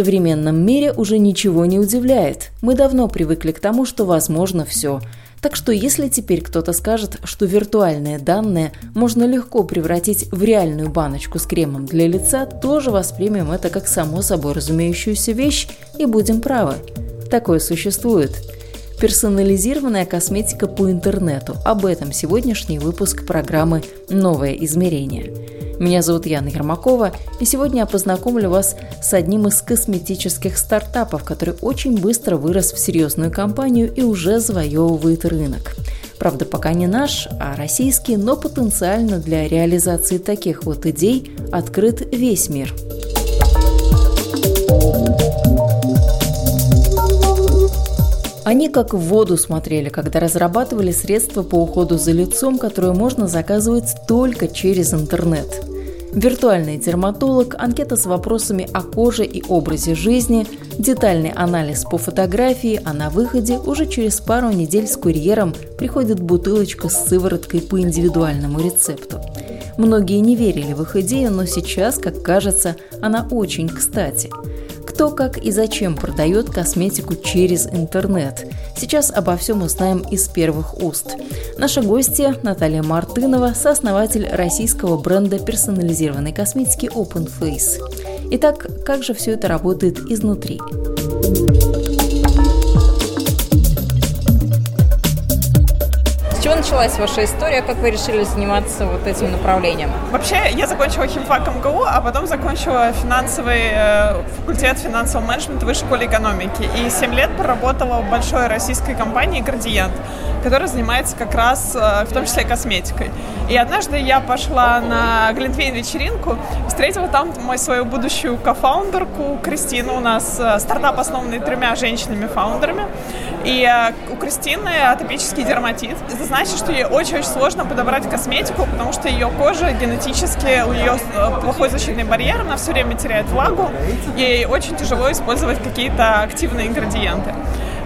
современном мире уже ничего не удивляет. Мы давно привыкли к тому, что возможно все. Так что если теперь кто-то скажет, что виртуальные данные можно легко превратить в реальную баночку с кремом для лица, тоже воспримем это как само собой разумеющуюся вещь и будем правы. Такое существует. Персонализированная косметика по интернету. Об этом сегодняшний выпуск программы «Новое измерение». Меня зовут Яна Ермакова, и сегодня я познакомлю вас с одним из косметических стартапов, который очень быстро вырос в серьезную компанию и уже завоевывает рынок. Правда, пока не наш, а российский, но потенциально для реализации таких вот идей открыт весь мир. Они как в воду смотрели, когда разрабатывали средства по уходу за лицом, которые можно заказывать только через интернет. Виртуальный дерматолог, анкета с вопросами о коже и образе жизни, детальный анализ по фотографии, а на выходе уже через пару недель с курьером приходит бутылочка с сывороткой по индивидуальному рецепту. Многие не верили в их идею, но сейчас, как кажется, она очень кстати – кто, как и зачем продает косметику через интернет. Сейчас обо всем узнаем из первых уст. Наша гостья Наталья Мартынова, сооснователь российского бренда персонализированной косметики Open Face. Итак, как же все это работает изнутри? Началась ваша история? Как вы решили заниматься вот этим направлением? Вообще, я закончила химфак МГУ, а потом закончила финансовый э, факультет финансового менеджмента в Высшей школе экономики. И 7 лет проработала в большой российской компании «Градиент», которая занимается как раз, э, в том числе, косметикой. И однажды я пошла на Глинтвейн вечеринку, встретила там мою свою будущую кофаундерку Кристину. У нас э, стартап, основанный тремя женщинами-фаундерами. И э, у Кристины атопический дерматит. Это значит, что ей очень-очень сложно подобрать косметику, потому что ее кожа генетически, у нее плохой защитный барьер, она все время теряет влагу, ей очень тяжело использовать какие-то активные ингредиенты.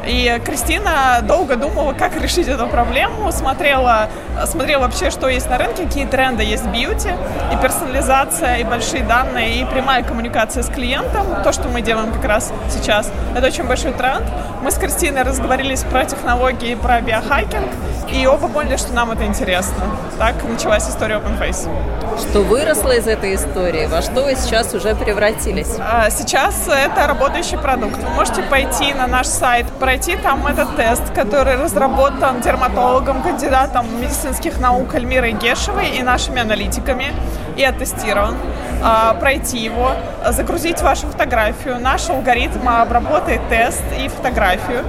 И Кристина долго думала, как решить эту проблему, смотрела, смотрела вообще, что есть на рынке, какие тренды есть в бьюти, и персонализация, и большие данные, и прямая коммуникация с клиентом, то, что мы делаем как раз сейчас, это очень большой тренд. Мы с Кристиной разговорились про технологии, про биохакинг, и оба поняли, что нам это интересно. Так началась история OpenFace. Что выросло из этой истории? Во что вы сейчас уже превратились? А, сейчас это работающий продукт. Вы можете пойти на наш сайт, пройти там этот тест, который разработан дерматологом, кандидатом медицинских наук Альмирой Гешевой и нашими аналитиками и оттестирован. А, пройти его, загрузить вашу фотографию. Наш алгоритм обработает тест и фотографию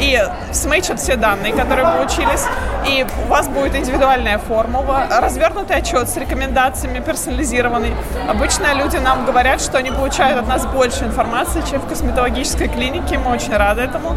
и смычит все данные, которые получились. И у вас будет индивидуальная формула, развернутый отчет с рекомендациями, персонализированный. Обычно люди нам говорят, что они получают от нас больше информации, чем в косметологической клинике. Мы очень рады этому.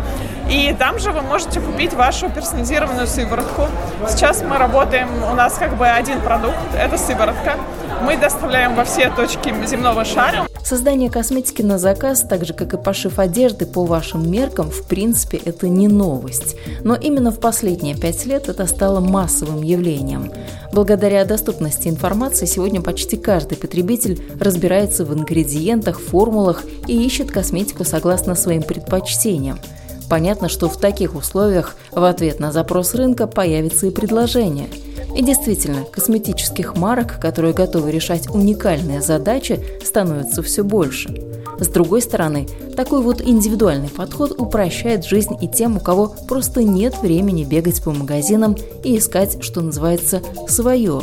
И там же вы можете купить вашу персонализированную сыворотку. Сейчас мы работаем, у нас как бы один продукт, это сыворотка. Мы доставляем во все точки земного шара. Создание косметики на заказ, так же как и пошив одежды по вашим меркам, в принципе, это не новость. Но именно в последние пять лет это стало массовым явлением. Благодаря доступности информации сегодня почти каждый потребитель разбирается в ингредиентах, формулах и ищет косметику согласно своим предпочтениям. Понятно, что в таких условиях в ответ на запрос рынка появится и предложение – и действительно, косметических марок, которые готовы решать уникальные задачи, становится все больше. С другой стороны, такой вот индивидуальный подход упрощает жизнь и тем, у кого просто нет времени бегать по магазинам и искать, что называется, свое.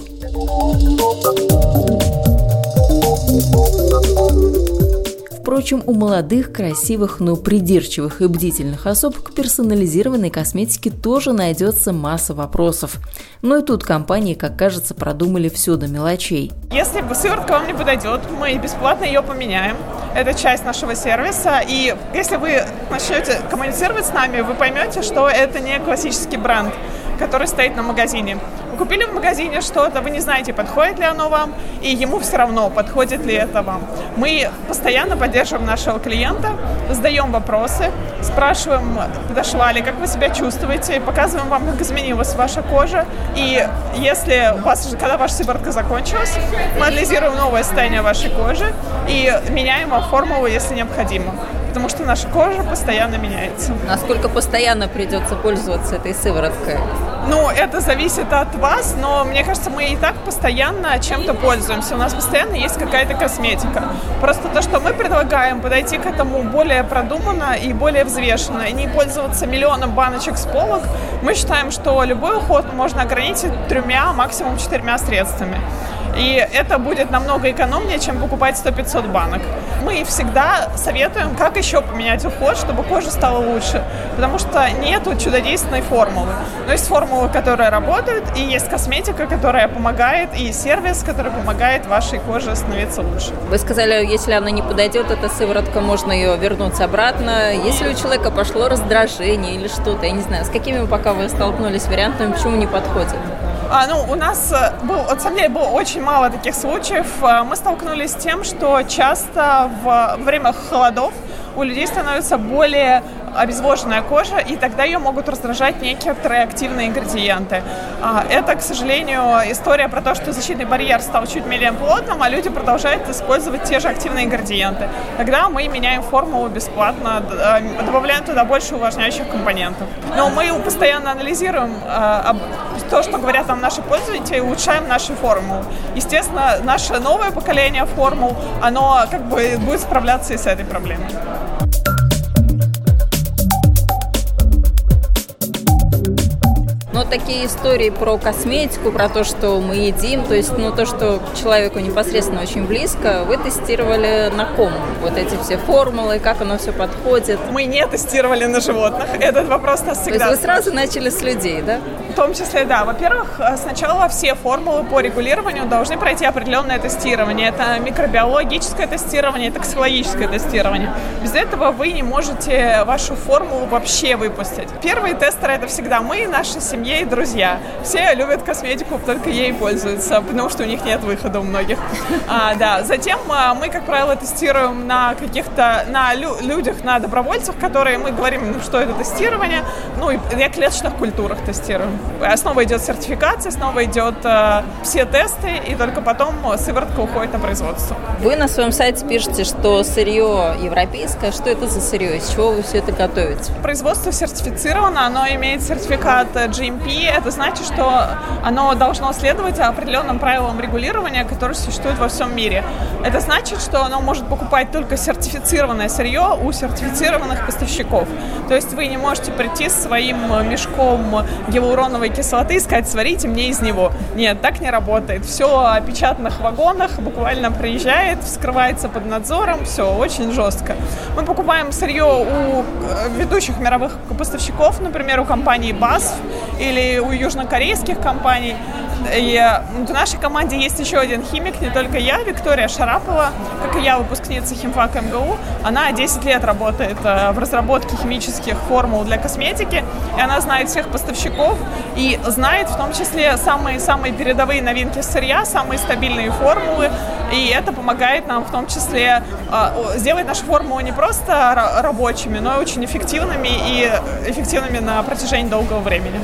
Впрочем, у молодых, красивых, но придирчивых и бдительных особ к персонализированной косметике тоже найдется масса вопросов. Но и тут компании, как кажется, продумали все до мелочей. Если сыворотка вам не подойдет, мы бесплатно ее поменяем. это часть нашего сервиса. И если вы начнете коммуницировать с нами, вы поймете, что это не классический бренд, который стоит на магазине купили в магазине что-то, вы не знаете, подходит ли оно вам, и ему все равно, подходит ли это вам. Мы постоянно поддерживаем нашего клиента, задаем вопросы, спрашиваем, подошла ли, как вы себя чувствуете, показываем вам, как изменилась ваша кожа. И если у вас, когда ваша сыворотка закончилась, мы анализируем новое состояние вашей кожи и меняем формулу, если необходимо потому что наша кожа постоянно меняется. Насколько постоянно придется пользоваться этой сывороткой? Ну, это зависит от вас, но мне кажется, мы и так постоянно чем-то пользуемся. У нас постоянно есть какая-то косметика. Просто то, что мы предлагаем, подойти к этому более продуманно и более взвешенно, и не пользоваться миллионом баночек с полок, мы считаем, что любой уход можно ограничить тремя, максимум четырьмя средствами. И это будет намного экономнее, чем покупать 100-500 банок. Мы всегда советуем, как еще поменять уход, чтобы кожа стала лучше. Потому что нет чудодейственной формулы. Но есть формулы, которые работают, и есть косметика, которая помогает, и сервис, который помогает вашей коже становиться лучше. Вы сказали, если она не подойдет, эта сыворотка, можно ее вернуть обратно. Если у человека пошло раздражение или что-то, я не знаю, с какими пока вы столкнулись вариантами, почему не подходит? А, ну, у нас э, был, на самом деле, было очень мало таких случаев. Э, мы столкнулись с тем, что часто в время холодов у людей становится более обезвоженная кожа, и тогда ее могут раздражать некоторые активные ингредиенты. А, это, к сожалению, история про то, что защитный барьер стал чуть менее плотным, а люди продолжают использовать те же активные ингредиенты. Тогда мы меняем формулу бесплатно, э, добавляем туда больше увлажняющих компонентов. Но мы постоянно анализируем э, то, что говорят нам наши пользователи, и улучшаем наши формулы. Естественно, наше новое поколение формул, оно как бы будет справляться и с этой проблемой. Такие истории про косметику, про то, что мы едим, то есть ну, то, что человеку непосредственно очень близко, вы тестировали на ком? Вот эти все формулы, как оно все подходит? Мы не тестировали на животных. Этот вопрос нас всегда... То есть вы сразу начали с людей, да? Том числе, да. Во-первых, сначала все формулы по регулированию должны пройти определенное тестирование. Это микробиологическое тестирование, токсикологическое тестирование. Без этого вы не можете вашу формулу вообще выпустить. Первые тестеры это всегда мы, наша семья, ей друзья. Все любят косметику, только ей пользуются, потому что у них нет выхода у многих. А, да. Затем а, мы, как правило, тестируем на каких-то, на лю- людях, на добровольцах, которые мы говорим, ну, что это тестирование. Ну, и на клеточных культурах тестируем. Снова идет сертификация, снова идет а, все тесты, и только потом сыворотка уходит на производство. Вы на своем сайте пишете, что сырье европейское. Что это за сырье? Из чего вы все это готовите? Производство сертифицировано, оно имеет сертификат GMP это значит, что оно должно следовать определенным правилам регулирования, которые существуют во всем мире. Это значит, что оно может покупать только сертифицированное сырье у сертифицированных поставщиков. То есть вы не можете прийти с своим мешком гиалуроновой кислоты и сказать, сварите мне из него. Нет, так не работает. Все о печатных вагонах буквально приезжает, вскрывается под надзором, все очень жестко. Мы покупаем сырье у э, ведущих мировых поставщиков, например, у компании BASF или у южнокорейских компаний. И в нашей команде есть еще один химик, не только я, Виктория Шарапова, как и я, выпускница химфака МГУ. Она 10 лет работает э, в разработке химических формул для косметики, и она знает всех поставщиков и знает в том числе самые-самые передовые новинки сырья, самые стабильные формулы, и это помогает нам в том числе э, сделать нашу формулу не просто рабочими, но и очень эффективными и эффективными на протяжении долгого времени.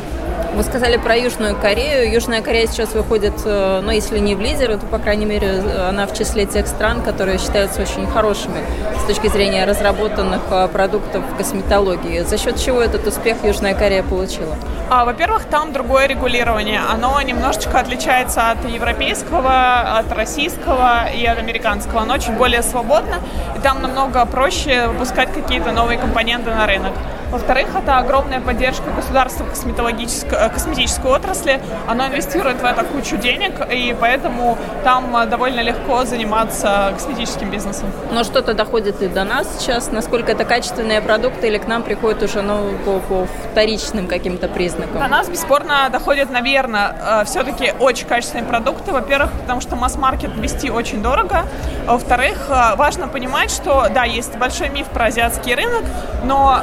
Вы сказали про Южную Корею. Южная Корея сейчас выходит, э, ну, если не в лидеры, то, по крайней мере, она в числе тех стран, которые считаются очень хорошими с точки зрения разработанных э, продуктов косметологии. За счет чего этот успех Южная Корея получила? А, во-первых, там другое регулирование. Оно немножечко отличается от европейского, от российского и от американского. Оно очень более свободно, и там намного проще выпускать какие-то новые компоненты на рынок. Во-вторых, это огромная поддержка государства косметологической, э, косметической отрасли. Оно инвестирует в это кучу денег, и поэтому там э, довольно легко заниматься косметическим бизнесом. Но что-то доходит и до нас сейчас. Насколько это качественные продукты или к нам приходят уже ну, по, по вторичным каким-то признакам? До нас бесспорно доходят, наверное, э, все-таки очень качественные продукты. Во-первых, потому что масс-маркет вести очень дорого. Во-вторых, важно понимать, что, да, есть большой миф про азиатский рынок, но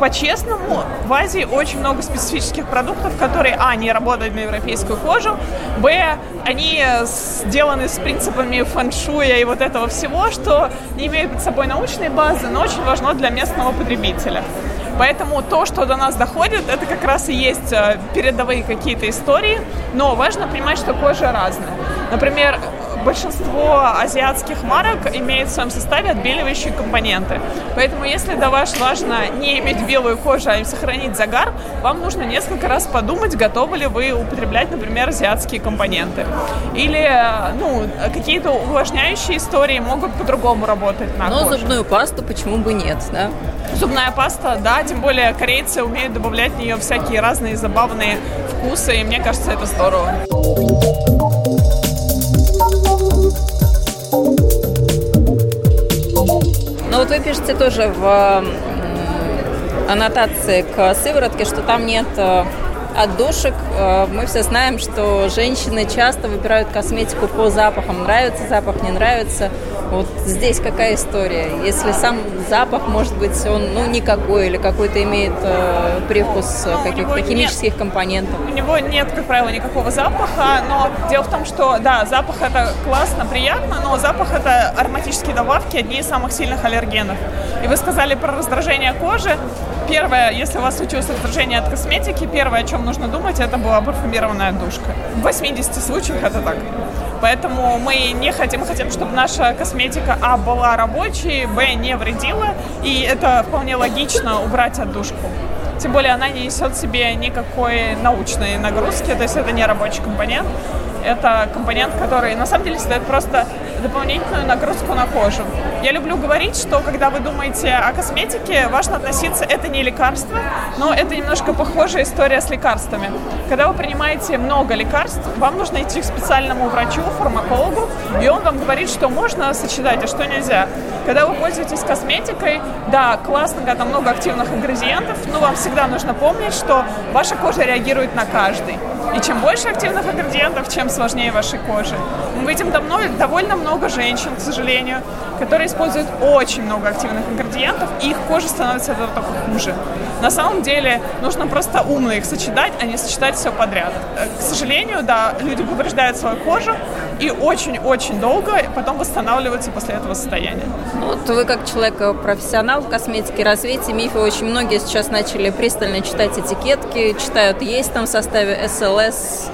по-честному, в Азии очень много специфических продуктов, которые, а, не работают на европейскую кожу, б, они сделаны с принципами фэншуя и вот этого всего, что не имеют под собой научной базы, но очень важно для местного потребителя. Поэтому то, что до нас доходит, это как раз и есть э, передовые какие-то истории, но важно понимать, что кожа разная. Например, большинство азиатских марок имеет в своем составе отбеливающие компоненты. Поэтому если до вас важно не иметь белую кожу, а сохранить загар, вам нужно несколько раз подумать, готовы ли вы употреблять, например, азиатские компоненты. Или ну, какие-то увлажняющие истории могут по-другому работать на Но коже. зубную пасту почему бы нет, да? Зубная паста, да, тем более корейцы умеют добавлять в нее всякие разные забавные вкусы, и мне кажется, это здорово. Вот вы пишете тоже в аннотации к сыворотке, что там нет э, отдушек. Э, мы все знаем, что женщины часто выбирают косметику по запахам. Нравится запах, не нравится. Вот здесь какая история? Если сам запах, может быть, он ну, никакой или какой-то имеет э, привкус ну, каких-то химических нет, компонентов? У него нет, как правило, никакого запаха, но дело в том, что, да, запах это классно, приятно, но запах это ароматические добавки, одни из самых сильных аллергенов. И вы сказали про раздражение кожи. Первое, если у вас случилось раздражение от косметики, первое, о чем нужно думать, это была парфюмированная душка. В 80 случаях это так. Поэтому мы не хотим, мы хотим, чтобы наша косметика, а, была рабочей, б, не вредила, и это вполне логично убрать отдушку. Тем более она не несет в себе никакой научной нагрузки, то есть это не рабочий компонент. Это компонент, который на самом деле создает просто дополнительную нагрузку на кожу. Я люблю говорить, что когда вы думаете о косметике, важно относиться, это не лекарство, но это немножко похожая история с лекарствами. Когда вы принимаете много лекарств, вам нужно идти к специальному врачу, фармакологу, и он вам говорит, что можно сочетать, а что нельзя. Когда вы пользуетесь косметикой, да, классно, когда много активных ингредиентов, но вам всегда нужно помнить, что ваша кожа реагирует на каждый. И чем больше активных ингредиентов, чем сложнее вашей коже. Мы видим давно, довольно много женщин, к сожалению, которые используют очень много активных ингредиентов, и их кожа становится от этого только хуже. На самом деле нужно просто умно их сочетать, а не сочетать все подряд. Э, к сожалению, да, люди повреждают свою кожу и очень-очень долго потом восстанавливаются после этого состояния. Вот вы как человек-профессионал в косметике развития мифы, очень многие сейчас начали пристально читать этикетки, читают, есть там в составе SLS,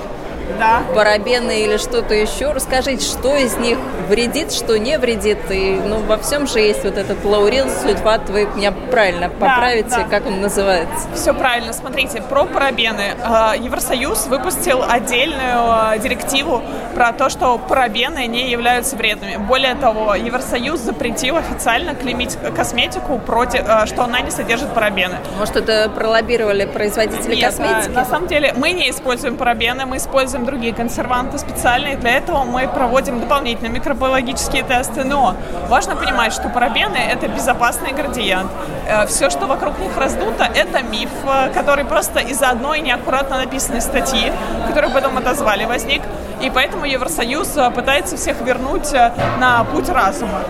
да. парабены или что-то еще. Расскажите, что из них вредит, что не вредит. И ну, во всем же есть вот этот лаурил, сульфат. Вы меня правильно поправите, да, да. как он называется. Все правильно. Смотрите, про парабены. А, Евросоюз выпустил отдельную а, директиву про то, что парабены не являются вредными. Более того, Евросоюз запретил официально клеймить косметику, против, а, что она не содержит парабены. Может, это пролоббировали производители Нет, косметики? На самом деле мы не используем парабены, мы используем другие консерванты специальные. Для этого мы проводим дополнительные микробиологические тесты. Но важно понимать, что парабены – это безопасный градиент. Э, Все, что вокруг них раздуто, это миф, э, который просто из-за одной неаккуратно написанной статьи, которую потом отозвали, возник. И поэтому Евросоюз э, пытается всех вернуть на путь разума.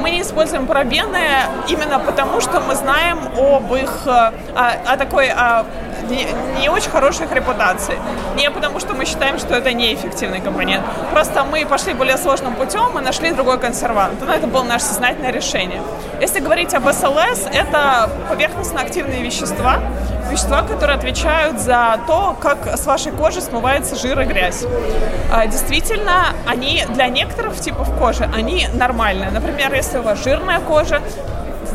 Мы не используем парабены именно потому, что мы знаем об их, о, о такой о не, не очень хороших репутаций. Не потому, что мы считаем, что это неэффективный компонент. Просто мы пошли более сложным путем и нашли другой консервант. Но это было наше сознательное решение. Если говорить об СЛС, это поверхностно-активные вещества, вещества, которые отвечают за то, как с вашей кожи смывается жир и грязь. А, действительно, они для некоторых типов кожи, они нормальные. Например, если у вас жирная кожа,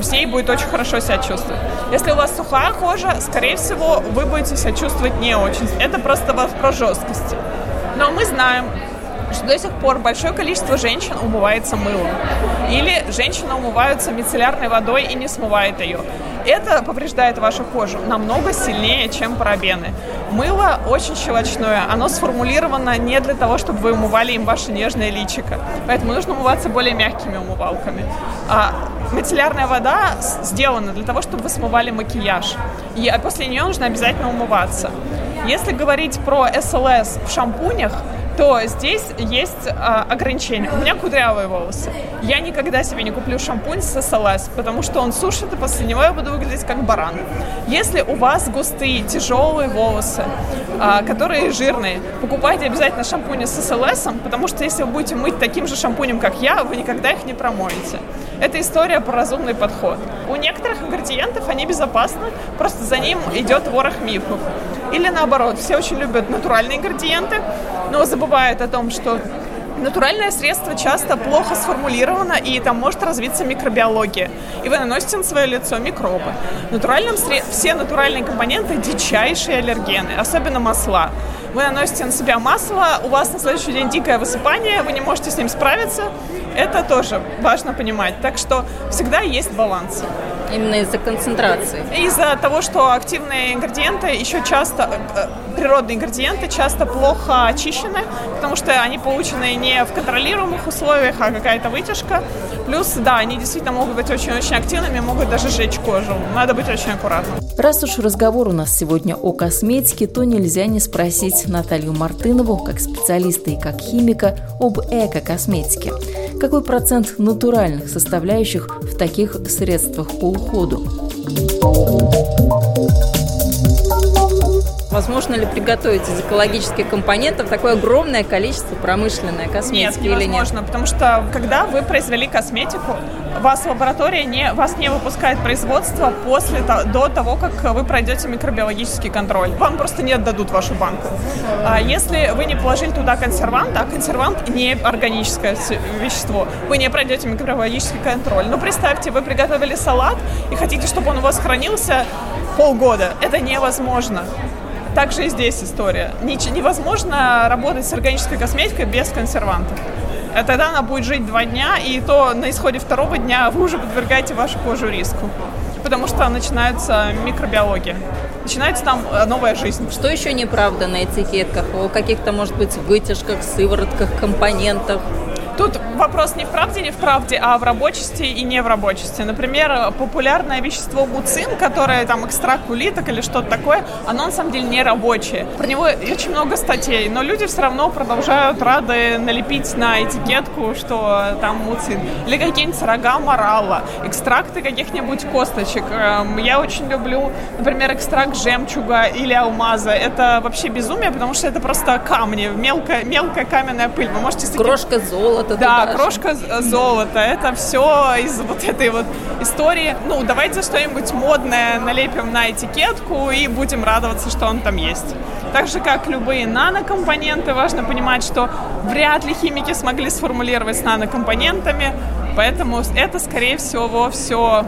с ней будет очень хорошо себя чувствовать. Если у вас сухая кожа, скорее всего, вы будете себя чувствовать не очень. Это просто вопрос жесткости. Но мы знаем, что до сих пор большое количество женщин умывается мылом. Или женщины умываются мицеллярной водой и не смывает ее. Это повреждает вашу кожу намного сильнее, чем парабены. Мыло очень щелочное. Оно сформулировано не для того, чтобы вы умывали им ваше нежное личико. Поэтому нужно умываться более мягкими умывалками. А мицеллярная вода сделана для того, чтобы вы смывали макияж. И после нее нужно обязательно умываться. Если говорить про СЛС в шампунях, то здесь есть а, ограничения. У меня кудрявые волосы. Я никогда себе не куплю шампунь с СЛС, потому что он сушит, и после него я буду выглядеть как баран. Если у вас густые, тяжелые волосы, а, которые жирные, покупайте обязательно шампуни с СЛС, потому что если вы будете мыть таким же шампунем, как я, вы никогда их не промоете. Это история про разумный подход. У некоторых ингредиентов они безопасны, просто за ним идет ворох мифов. Или наоборот, все очень любят натуральные ингредиенты, но забывают о том, что натуральное средство часто плохо сформулировано, и там может развиться микробиология. И вы наносите на свое лицо микробы. В натуральном сред... Все натуральные компоненты – дичайшие аллергены, особенно масла. Вы наносите на себя масло, у вас на следующий день дикое высыпание, вы не можете с ним справиться. Это тоже важно понимать. Так что всегда есть баланс. Именно из-за концентрации. Из-за того, что активные ингредиенты еще часто, э, природные ингредиенты часто плохо очищены, потому что они получены не в контролируемых условиях, а какая-то вытяжка. Плюс, да, они действительно могут быть очень-очень активными, могут даже сжечь кожу. Надо быть очень аккуратным. Раз уж разговор у нас сегодня о косметике, то нельзя не спросить Наталью Мартынову, как специалиста и как химика, об эко-косметике. Какой процент натуральных составляющих в таких средствах по уходу? Возможно ли приготовить из экологических компонентов такое огромное количество промышленной косметики нет, или нет? потому что когда вы произвели косметику, вас лаборатория не, вас не выпускает производство после, до того, как вы пройдете микробиологический контроль. Вам просто не отдадут вашу банку. А если вы не положили туда консервант, а консервант не органическое вещество, вы не пройдете микробиологический контроль. Но представьте, вы приготовили салат и хотите, чтобы он у вас хранился полгода. Это невозможно. Также и здесь история. Невозможно работать с органической косметикой без консервантов. А тогда она будет жить два дня, и то на исходе второго дня вы уже подвергаете вашу кожу риску. Потому что начинается микробиология. Начинается там э, новая жизнь. Что еще неправда на этикетках? О каких-то, может быть, вытяжках, сыворотках, компонентах? Тут вопрос не в правде, не в правде, а в рабочести и не в рабочести. Например, популярное вещество муцин, которое там экстракт улиток или что-то такое, оно на самом деле не рабочее. Про него очень много статей, но люди все равно продолжают рады налепить на этикетку, что там муцин. Или какие-нибудь рога морала, экстракты каких-нибудь косточек. Эм, я очень люблю, например, экстракт жемчуга или алмаза. Это вообще безумие, потому что это просто камни, мелкая, мелкая каменная пыль. Вы можете... Крошка золота золото. Да, крошка золота. Это все из вот этой вот истории. Ну, давайте что-нибудь модное налепим на этикетку и будем радоваться, что он там есть. Так же, как любые нанокомпоненты, важно понимать, что вряд ли химики смогли сформулировать с нанокомпонентами, поэтому это, скорее всего, все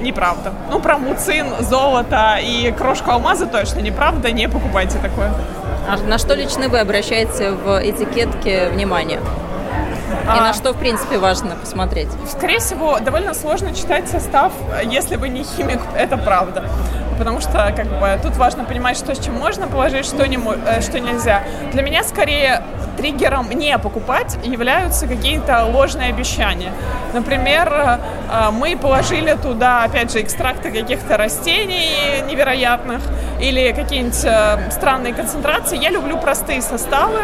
неправда. Ну, про муцин, золото и крошку алмаза точно неправда, не покупайте такое. А на что лично вы обращаете в этикетке внимание? И на а. что, в принципе, важно посмотреть? Скорее всего, довольно сложно читать состав, если вы не химик, это правда. Потому что как бы, тут важно понимать, что с чем можно положить, что, не, э, что нельзя. Для меня скорее триггером не покупать являются какие-то ложные обещания. Например, э, мы положили туда, опять же, экстракты каких-то растений невероятных или какие-нибудь э, странные концентрации. Я люблю простые составы,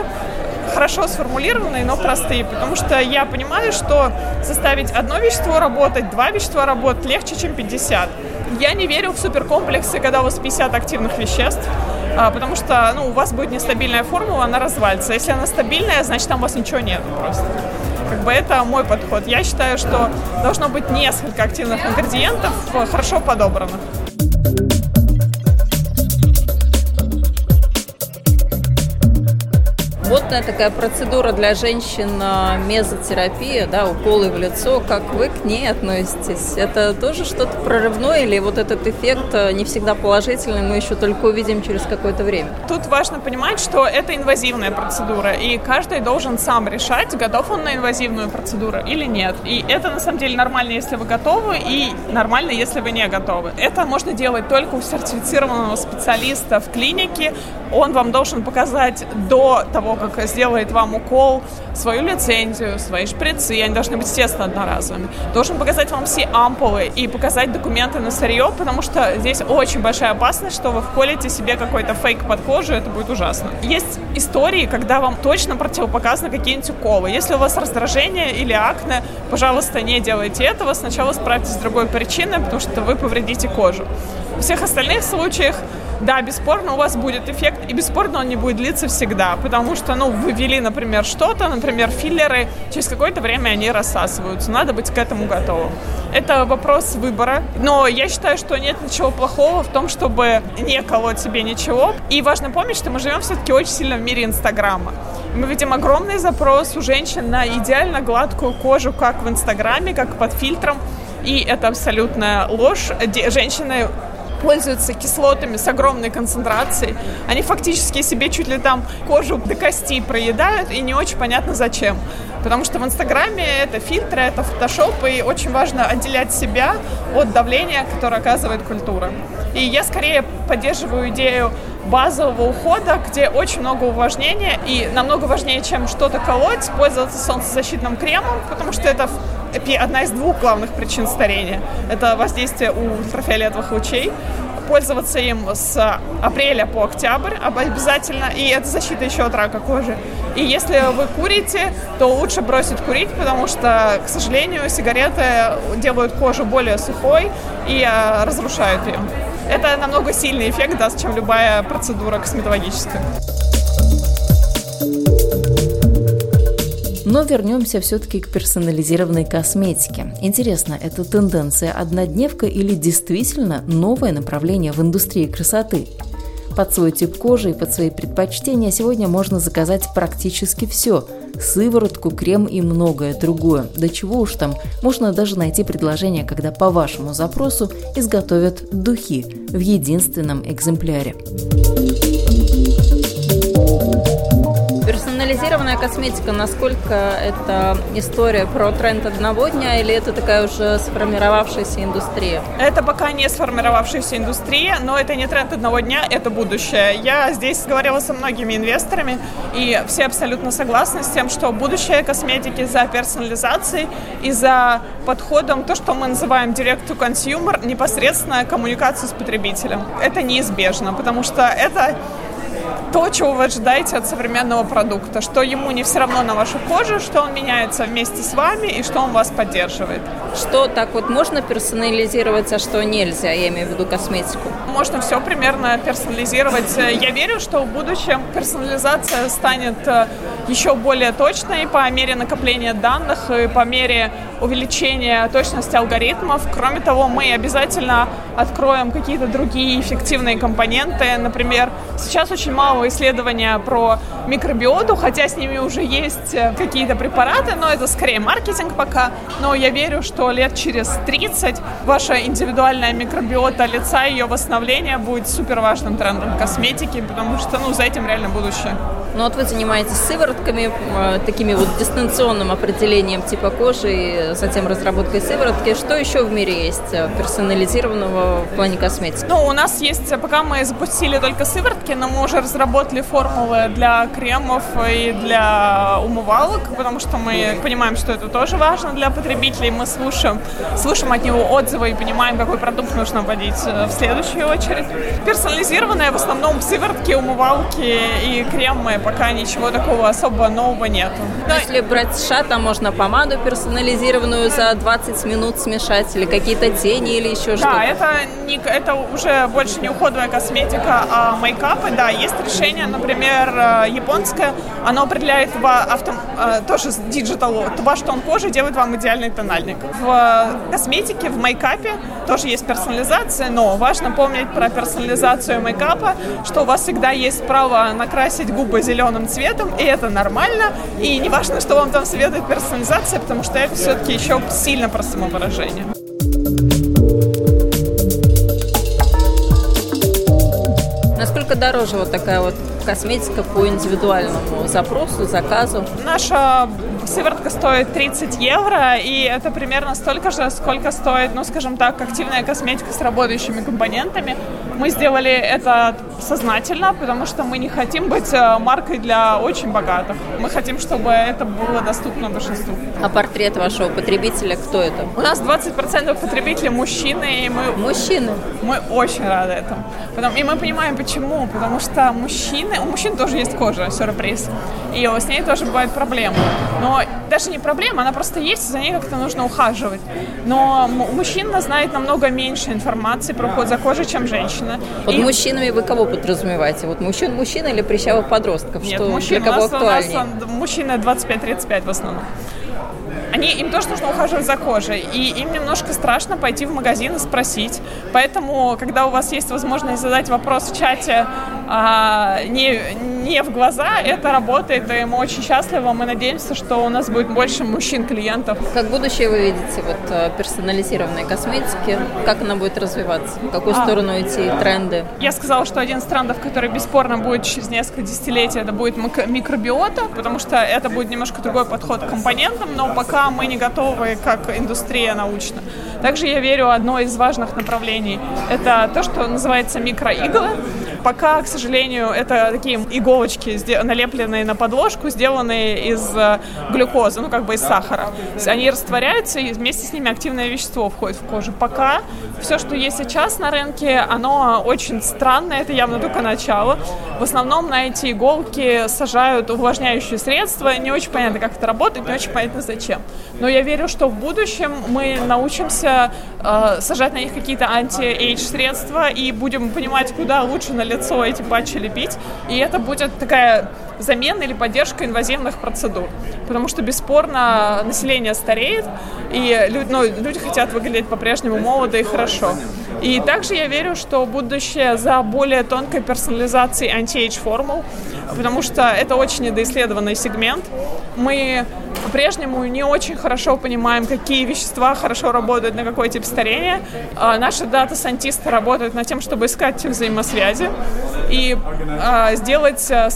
хорошо сформулированные, но простые, потому что я понимаю, что составить одно вещество работать, два вещества работать легче, чем 50. Я не верю в суперкомплексы, когда у вас 50 активных веществ, а, потому что ну, у вас будет нестабильная формула, она развалится. Если она стабильная, значит там у вас ничего нет просто. Как бы это мой подход. Я считаю, что должно быть несколько активных ингредиентов, хорошо подобранных. Стандартная такая процедура для женщин а, мезотерапия, да, уколы в лицо. Как вы к ней относитесь? Это тоже что-то прорывное или вот этот эффект а, не всегда положительный, мы еще только увидим через какое-то время? Тут важно понимать, что это инвазивная процедура, и каждый должен сам решать, готов он на инвазивную процедуру или нет. И это на самом деле нормально, если вы готовы, и нормально, если вы не готовы. Это можно делать только у сертифицированного специалиста в клинике. Он вам должен показать до того, как сделает вам укол, свою лицензию, свои шприцы, они должны быть, естественно, одноразовыми. Должен показать вам все ампулы и показать документы на сырье, потому что здесь очень большая опасность, что вы вколите себе какой-то фейк под кожу, это будет ужасно. Есть истории, когда вам точно противопоказаны какие-нибудь уколы. Если у вас раздражение или акне, пожалуйста, не делайте этого. Сначала справьтесь с другой причиной, потому что вы повредите кожу. В всех остальных случаях да, бесспорно у вас будет эффект, и бесспорно он не будет длиться всегда, потому что, ну, вы ввели, например, что-то, например, филлеры, через какое-то время они рассасываются, надо быть к этому готовым. Это вопрос выбора, но я считаю, что нет ничего плохого в том, чтобы не колоть себе ничего, и важно помнить, что мы живем все-таки очень сильно в мире Инстаграма. Мы видим огромный запрос у женщин на идеально гладкую кожу, как в Инстаграме, как под фильтром, и это абсолютная ложь. Женщины пользуются кислотами с огромной концентрацией. Они фактически себе чуть ли там кожу до костей проедают, и не очень понятно зачем. Потому что в Инстаграме это фильтры, это фотошоп, и очень важно отделять себя от давления, которое оказывает культура. И я скорее поддерживаю идею базового ухода, где очень много увлажнения, и намного важнее, чем что-то колоть, пользоваться солнцезащитным кремом, потому что это одна из двух главных причин старения. Это воздействие ультрафиолетовых лучей. Пользоваться им с апреля по октябрь обязательно. И это защита еще от рака кожи. И если вы курите, то лучше бросить курить, потому что, к сожалению, сигареты делают кожу более сухой и э, разрушают ее. Это намного сильный эффект даст, чем любая процедура косметологическая. Но вернемся все-таки к персонализированной косметике. Интересно, это тенденция однодневка или действительно новое направление в индустрии красоты? Под свой тип кожи и под свои предпочтения сегодня можно заказать практически все – сыворотку, крем и многое другое. Да чего уж там, можно даже найти предложение, когда по вашему запросу изготовят духи в единственном экземпляре. Персонализированная косметика, насколько это история про тренд одного дня или это такая уже сформировавшаяся индустрия? Это пока не сформировавшаяся индустрия, но это не тренд одного дня, это будущее. Я здесь говорила со многими инвесторами, и все абсолютно согласны с тем, что будущее косметики за персонализацией и за подходом, то, что мы называем direct to consumer, непосредственная коммуникация с потребителем. Это неизбежно, потому что это то, чего вы ожидаете от современного продукта, что ему не все равно на вашу кожу, что он меняется вместе с вами и что он вас поддерживает. Что так вот можно персонализировать, а что нельзя, я имею в виду косметику? Можно все примерно персонализировать. Я верю, что в будущем персонализация станет э, еще более точной по мере накопления данных и по мере увеличения точности алгоритмов. Кроме того, мы обязательно откроем какие-то другие эффективные компоненты. Например, сейчас очень мало исследования про микробиоту, хотя с ними уже есть э, какие-то препараты, но это скорее маркетинг пока. Но я верю, что лет через 30 ваша индивидуальная микробиота лица, ее восстановление будет супер важным трендом косметики, потому что ну, за этим реально будущее. Ну вот вы занимаетесь сыворотками, э, такими вот дистанционным определением типа кожи и затем разработкой сыворотки. Что еще в мире есть э, персонализированного в плане косметики? Ну, у нас есть, э, пока мы запустили только сыворотки, но мы уже разработали формулы для кремов и для умывалок, потому что мы понимаем, что это тоже важно для потребителей. Мы слушаем, слушаем от него отзывы и понимаем, какой продукт нужно вводить в следующую очередь. Персонализированные в основном сыворотки, умывалки и кремы пока ничего такого особо нового нет. Но... Если брать США, там можно помаду персонализированную за 20 минут смешать, или какие-то тени, или еще да, что-то. Да, это, не, это уже больше не уходовая косметика, а мейкапы. Да, есть решение, например, э, японское, оно определяет авто, э, тоже digital, ваш тон кожи делает вам идеальный тональник. В косметике, в мейкапе тоже есть персонализация, но важно помнить про персонализацию мейкапа, что у вас всегда есть право накрасить губы зеленым цветом, и это нормально, и не важно, что вам там советует персонализация, потому что это все-таки еще сильно про самовыражение. Насколько дороже вот такая вот косметика по индивидуальному запросу, заказу? Наша сыворотка стоит 30 евро, и это примерно столько же, сколько стоит, ну, скажем так, активная косметика с работающими компонентами. Мы сделали это сознательно, потому что мы не хотим быть э, маркой для очень богатых. Мы хотим, чтобы это было доступно большинству. А портрет вашего потребителя кто это? У нас 20% потребителей мужчины, и мы... Мужчины? Мы очень рады этому. Потом, и мы понимаем, почему. Потому что мужчины... У мужчин тоже есть кожа, сюрприз. И с ней тоже бывают проблемы. Но даже не проблема, она просто есть, за ней как-то нужно ухаживать. Но мужчина знает намного меньше информации про уход за кожей, чем женщина. Вот и... мужчинами вы кого подразумеваете? Вот мужчин мужчин или прыщавых подростков? Нет, что мужчин, для кого у нас, актуальнее? У нас мужчины 25-35 в основном они, им тоже нужно ухаживать за кожей, и им немножко страшно пойти в магазин и спросить. Поэтому, когда у вас есть возможность задать вопрос в чате а, не, не в глаза, это работает, и мы очень счастливы, мы надеемся, что у нас будет больше мужчин-клиентов. Как будущее вы видите вот э, персонализированной косметики? Как она будет развиваться? В какую а, сторону идти тренды? Я сказала, что один из трендов, который бесспорно будет через несколько десятилетий, это будет микробиота, потому что это будет немножко другой подход к компонентам, но пока мы не готовы как индустрия научно. Также я верю, одно из важных направлений – это то, что называется микроиглы. Пока, к сожалению, это такие иголочки, налепленные на подложку, сделанные из э, глюкозы, ну как бы из сахара. Они растворяются, и вместе с ними активное вещество входит в кожу. Пока все, что есть сейчас на рынке, оно очень странное, это явно только начало. В основном на эти иголки сажают увлажняющие средства, не очень понятно, как это работает, не очень понятно, зачем. Но я верю, что в будущем мы научимся э, сажать на них какие-то anti-age средства и будем понимать, куда лучше на лицо эти патчи лепить. И это будет такая замена или поддержка инвазивных процедур. Потому что, бесспорно, население стареет, и люди, ну, люди хотят выглядеть по-прежнему молодо и хорошо. И также я верю, что будущее за более тонкой персонализацией anti-age формул, потому что это очень недоисследованный сегмент. Мы по-прежнему не очень хорошо понимаем, какие вещества хорошо работают на какой тип старения. А, наши дата-сантисты работают над тем, чтобы искать взаимосвязи и а, сделать а,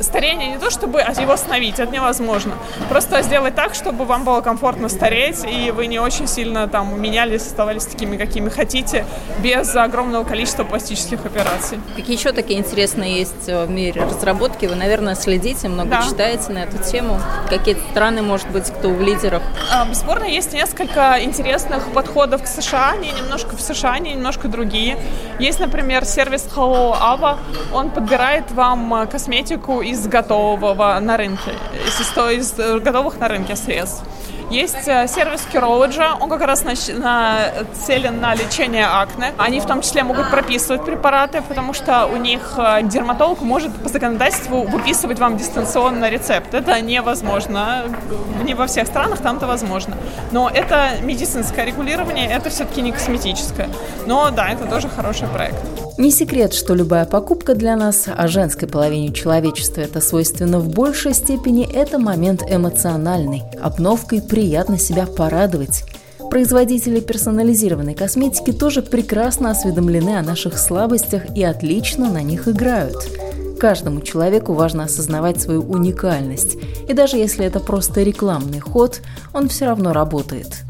старение не то, чтобы его остановить, это невозможно. Просто сделать так, чтобы вам было комфортно стареть, и вы не очень сильно там менялись, оставались такими, какими хотите, без огромного количества пластических операций. Какие еще такие интересные есть э, в мире разработки? Вы, наверное, следите, много да. читаете на эту тему. Какие страны, может быть, кто в лидерах? А, бесспорно, есть несколько интересных подходов к США. Они немножко в США, они немножко другие. Есть, например, сервис Hello Ava. Он подбирает вам э, косметику из готового на рынке, из, из готовых на рынке средств. Есть э, сервис Curology, он как раз нацелен на лечение акне. Они в том числе могут прописывать препараты, потому что у них э, дерматолог может по законодательству выписывать вам дистанционно рецепт. Это невозможно. Не во всех странах там это возможно. Но это медицинское регулирование, это все-таки не косметическое. Но да, это тоже хороший проект. Не секрет, что любая покупка для нас, а женской половине человечества это свойственно в большей степени, это момент эмоциональный. Обновкой приятно себя порадовать. Производители персонализированной косметики тоже прекрасно осведомлены о наших слабостях и отлично на них играют. Каждому человеку важно осознавать свою уникальность, и даже если это просто рекламный ход, он все равно работает.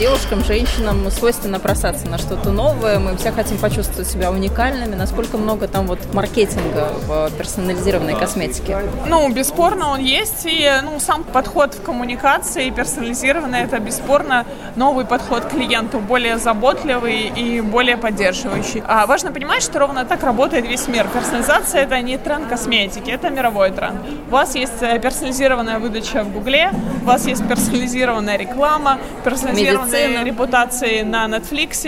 Девушкам, женщинам свойственно бросаться на что-то новое. Мы все хотим почувствовать себя уникальными. Насколько много там вот маркетинга в персонализированной косметике? Ну, бесспорно он есть. И ну, сам подход в коммуникации персонализированный, это бесспорно новый подход к клиенту, более заботливый и более поддерживающий. А важно понимать, что ровно так работает весь мир. Персонализация — это не тренд косметики, это мировой тренд. У вас есть э, персонализированная выдача в Гугле, у вас есть персонализированная реклама, персонализированная репутации на Netflix,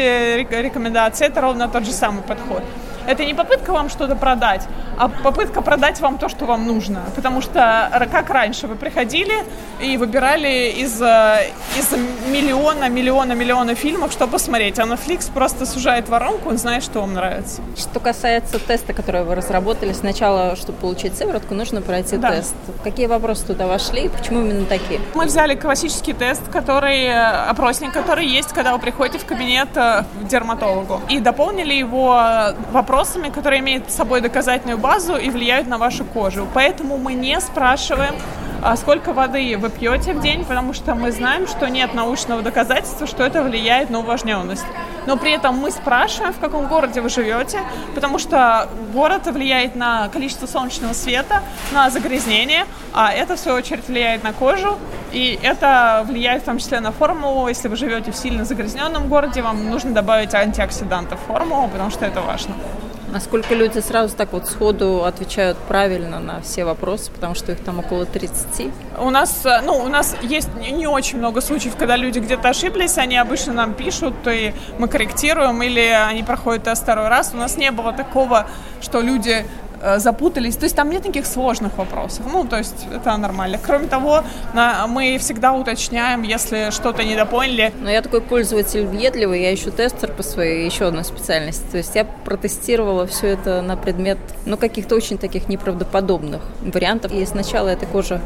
рекомендации, это ровно тот же самый подход. Это не попытка вам что-то продать, а попытка продать вам то, что вам нужно. Потому что как раньше вы приходили и выбирали из, э, из миллиона, миллиона, миллиона фильмов, что посмотреть. А Netflix просто сужает воронку, он знает, что вам нравится. Что касается теста, который вы разработали, сначала, чтобы получить сыворотку, нужно пройти да. тест. Какие вопросы туда вошли и почему именно такие? Мы взяли классический тест, который, э, опросник, который есть, когда вы приходите в кабинет э, к дерматологу. И дополнили его вопросами, которые имеют с собой доказательную базу и влияют на вашу кожу. Поэтому мы не спрашиваем, а сколько воды вы пьете в день, потому что мы знаем, что нет научного доказательства, что это влияет на увлажненность. Но при этом мы спрашиваем, в каком городе вы живете, потому что город влияет на количество солнечного света, на загрязнение, а это, в свою очередь, влияет на кожу, и это влияет в том числе на формулу. Если вы живете в сильно загрязненном городе, вам нужно добавить антиоксидантов в формулу, потому что это важно. Насколько люди сразу так вот сходу отвечают правильно на все вопросы, потому что их там около 30? У нас, э, ну, у нас есть не очень много случаев, когда люди где-то ошиблись, они обычно нам пишут, и мы корректируем, или они проходят тест второй раз. У нас не было такого, что люди запутались. То есть там нет никаких сложных вопросов. Ну, то есть это нормально. Кроме того, на, мы всегда уточняем, если что-то недопоняли. Но я такой пользователь въедливый, я еще тестер по своей еще одной специальности. То есть я протестировала все это на предмет, ну, каких-то очень таких неправдоподобных вариантов. И сначала эта кожа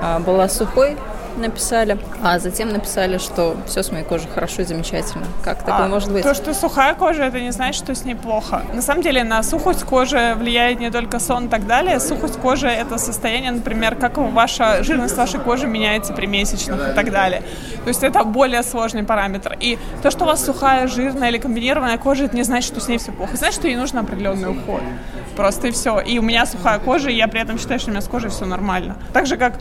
а, была сухой, написали, а затем написали, что все с моей кожей хорошо и замечательно. Как такое а, может быть? То, что сухая кожа, это не значит, что с ней плохо. На самом деле на сухость кожи влияет не только сон и так далее. Сухость кожи — это состояние, например, как ваша жирность вашей кожи меняется при месячных и так далее. То есть это более сложный параметр. И то, что у вас сухая, жирная или комбинированная кожа, это не значит, что с ней все плохо. Значит, что ей нужен определенный уход. Просто и все. И у меня сухая кожа, и я при этом считаю, что у меня с кожей все нормально. Так же, как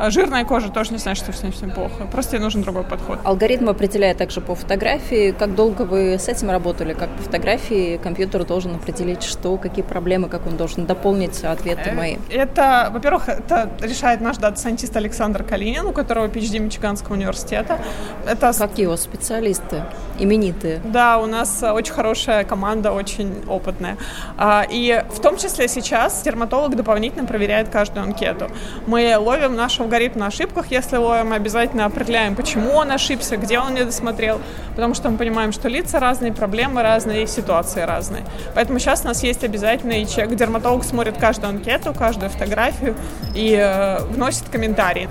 а жирная кожа тоже не значит, что с ней всем плохо. Просто ей нужен другой подход. Алгоритм определяет также по фотографии. Как долго вы с этим работали? Как по фотографии компьютер должен определить, что, какие проблемы, как он должен дополнить ответы э, мои? Это, во-первых, это решает наш data scientist Александр Калинин, у которого PhD Мичиганского университета. Это... Как его специалисты? Именитые? Да, у нас очень хорошая команда, очень опытная. А, и в том числе сейчас дерматолог дополнительно проверяет каждую анкету. Мы ловим нашего алгоритм на ошибках, если ловим, обязательно определяем, почему он ошибся, где он не досмотрел, потому что мы понимаем, что лица разные, проблемы разные, ситуации разные. Поэтому сейчас у нас есть обязательный чек. Дерматолог смотрит каждую анкету, каждую фотографию и э, вносит комментарии.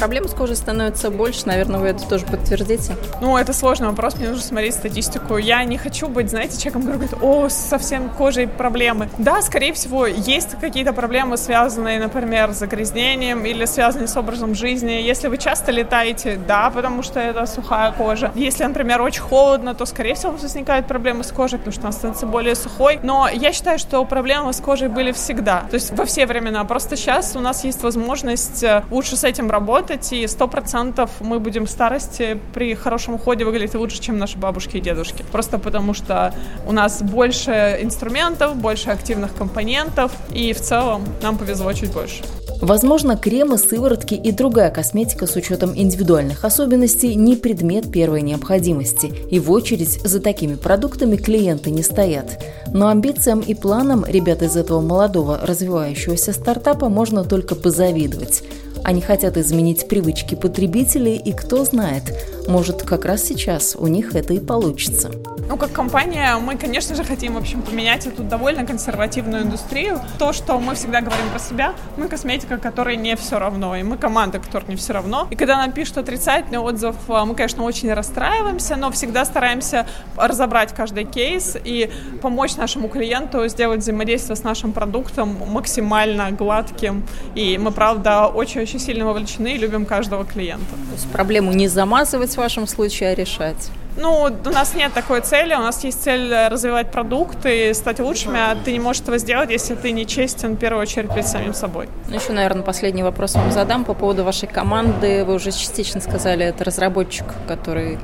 Проблем с кожей становится больше, наверное, вы это тоже подтвердите. Ну, это сложный вопрос, мне нужно смотреть статистику. Я не хочу быть, знаете, человеком, который говорит, о, совсем кожей проблемы. Да, скорее всего, есть какие-то проблемы, связанные, например, с загрязнением или связанные с образом жизни. Если вы часто летаете, да, потому что это сухая кожа. Если, например, очень холодно, то, скорее всего, возникают проблемы с кожей, потому что она становится более сухой. Но я считаю, что проблемы с кожей были всегда. То есть во все времена. Просто сейчас у нас есть возможность э, лучше с этим работать, работать, и сто процентов мы будем в старости при хорошем уходе выглядеть лучше, чем наши бабушки и дедушки. Просто потому что у нас больше инструментов, больше активных компонентов, и в целом нам повезло чуть больше. Возможно, кремы, сыворотки и другая косметика с учетом индивидуальных особенностей не предмет первой необходимости, и в очередь за такими продуктами клиенты не стоят. Но амбициям и планам ребят из этого молодого развивающегося стартапа можно только позавидовать. Они хотят изменить привычки потребителей, и кто знает, может, как раз сейчас у них это и получится. Ну, как компания, мы, конечно же, хотим, в общем, поменять эту довольно консервативную индустрию. То, что мы всегда говорим про себя, мы косметика, которой не все равно, и мы команда, которой не все равно. И когда нам пишут отрицательный отзыв, а, мы, конечно, очень расстраиваемся, но всегда стараемся разобрать каждый кейс и помочь нашему клиенту сделать взаимодействие с нашим продуктом максимально гладким. И мы, правда, очень-очень сильно вовлечены и любим каждого клиента. То есть проблему не замазывать в вашем случае, а решать? Ну, у нас нет такой цели. У нас есть цель развивать продукт и стать лучшими, а ты не можешь этого сделать, если ты не честен, в первую очередь, перед самим собой. Ну, еще, наверное, последний вопрос вам задам по поводу вашей команды. Вы уже частично сказали, это разработчик, который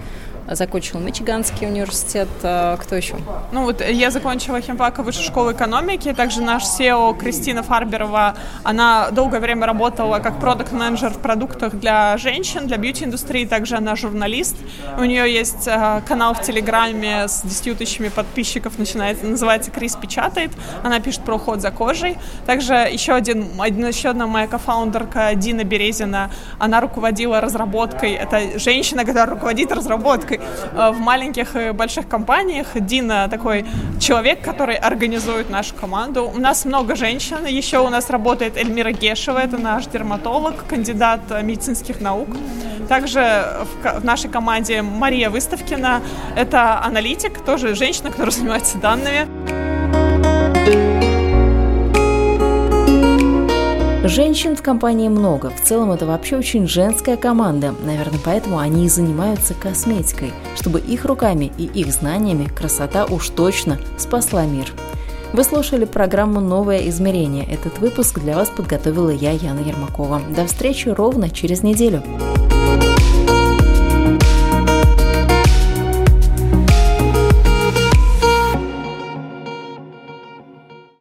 закончила Мичиганский университет. А кто еще? Ну вот я закончила химфак Высшей школы экономики. Также наш SEO Кристина Фарберова, она долгое время работала как продукт-менеджер в продуктах для женщин, для бьюти-индустрии. Также она журналист. У нее есть э, канал в Телеграме с 10 тысячами подписчиков, начинается, называется «Крис печатает». Она пишет про уход за кожей. Также еще, один, еще одна моя кофаундерка Дина Березина, она руководила разработкой. Это женщина, которая руководит разработкой э, в маленьких и больших компаниях. Дина такой человек, который организует нашу команду. У нас много женщин. Еще у нас работает Эльмира Гешева, это наш дерматолог, кандидат медицинских наук. Также в нашей команде Мария Выставкина, это аналитик, тоже женщина, которая занимается данными. Женщин в компании много. В целом это вообще очень женская команда. Наверное, поэтому они и занимаются косметикой, чтобы их руками и их знаниями красота уж точно спасла мир. Вы слушали программу «Новое измерение». Этот выпуск для вас подготовила я, Яна Ермакова. До встречи ровно через неделю.